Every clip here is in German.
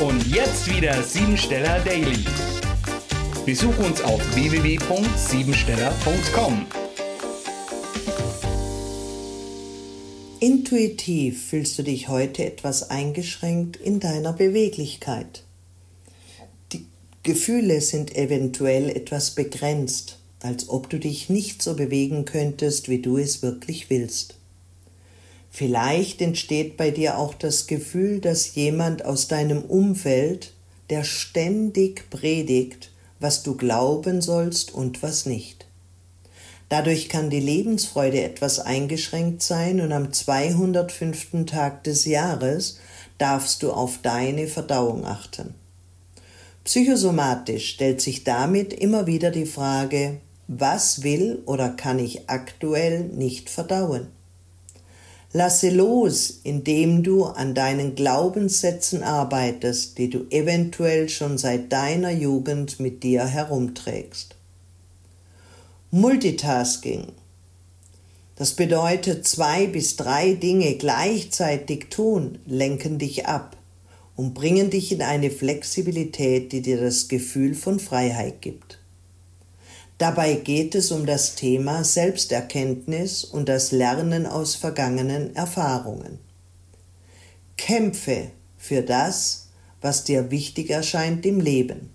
Und jetzt wieder Siebensteller Daily. Besuch uns auf www.siebensteller.com. Intuitiv fühlst du dich heute etwas eingeschränkt in deiner Beweglichkeit. Die Gefühle sind eventuell etwas begrenzt, als ob du dich nicht so bewegen könntest, wie du es wirklich willst. Vielleicht entsteht bei dir auch das Gefühl, dass jemand aus deinem Umfeld, der ständig predigt, was du glauben sollst und was nicht. Dadurch kann die Lebensfreude etwas eingeschränkt sein und am 205. Tag des Jahres darfst du auf deine Verdauung achten. Psychosomatisch stellt sich damit immer wieder die Frage, was will oder kann ich aktuell nicht verdauen? Lasse los, indem du an deinen Glaubenssätzen arbeitest, die du eventuell schon seit deiner Jugend mit dir herumträgst. Multitasking. Das bedeutet, zwei bis drei Dinge gleichzeitig tun, lenken dich ab und bringen dich in eine Flexibilität, die dir das Gefühl von Freiheit gibt. Dabei geht es um das Thema Selbsterkenntnis und das Lernen aus vergangenen Erfahrungen. Kämpfe für das, was dir wichtig erscheint im Leben.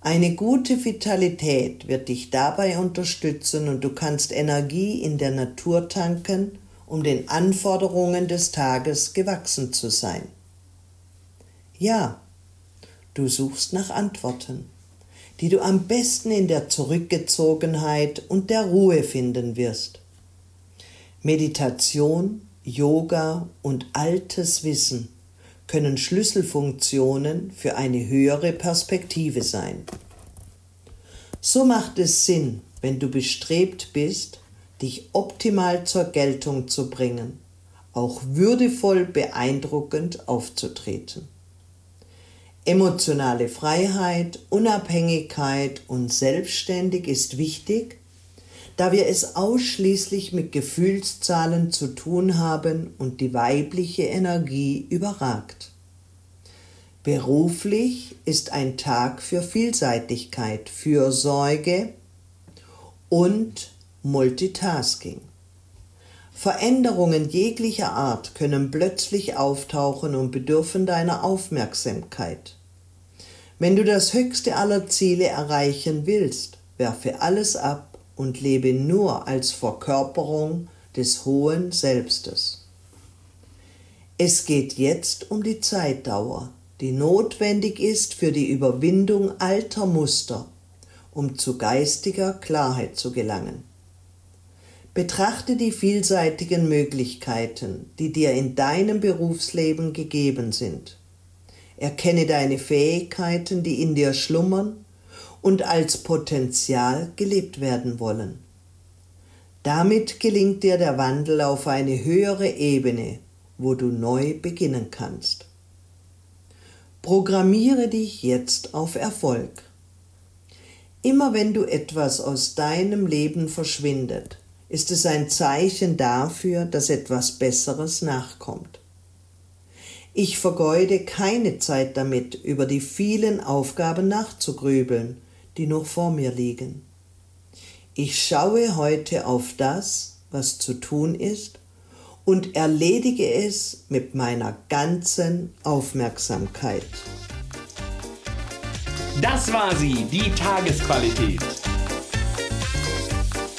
Eine gute Vitalität wird dich dabei unterstützen und du kannst Energie in der Natur tanken, um den Anforderungen des Tages gewachsen zu sein. Ja, du suchst nach Antworten die du am besten in der Zurückgezogenheit und der Ruhe finden wirst. Meditation, Yoga und altes Wissen können Schlüsselfunktionen für eine höhere Perspektive sein. So macht es Sinn, wenn du bestrebt bist, dich optimal zur Geltung zu bringen, auch würdevoll beeindruckend aufzutreten. Emotionale Freiheit, Unabhängigkeit und selbstständig ist wichtig, da wir es ausschließlich mit Gefühlszahlen zu tun haben und die weibliche Energie überragt. Beruflich ist ein Tag für Vielseitigkeit, Fürsorge und Multitasking. Veränderungen jeglicher Art können plötzlich auftauchen und bedürfen deiner Aufmerksamkeit. Wenn du das höchste aller Ziele erreichen willst, werfe alles ab und lebe nur als Verkörperung des hohen Selbstes. Es geht jetzt um die Zeitdauer, die notwendig ist für die Überwindung alter Muster, um zu geistiger Klarheit zu gelangen. Betrachte die vielseitigen Möglichkeiten, die dir in deinem Berufsleben gegeben sind. Erkenne deine Fähigkeiten, die in dir schlummern und als Potenzial gelebt werden wollen. Damit gelingt dir der Wandel auf eine höhere Ebene, wo du neu beginnen kannst. Programmiere dich jetzt auf Erfolg. Immer wenn du etwas aus deinem Leben verschwindet, ist es ein Zeichen dafür, dass etwas Besseres nachkommt. Ich vergeude keine Zeit damit, über die vielen Aufgaben nachzugrübeln, die noch vor mir liegen. Ich schaue heute auf das, was zu tun ist, und erledige es mit meiner ganzen Aufmerksamkeit. Das war sie, die Tagesqualität.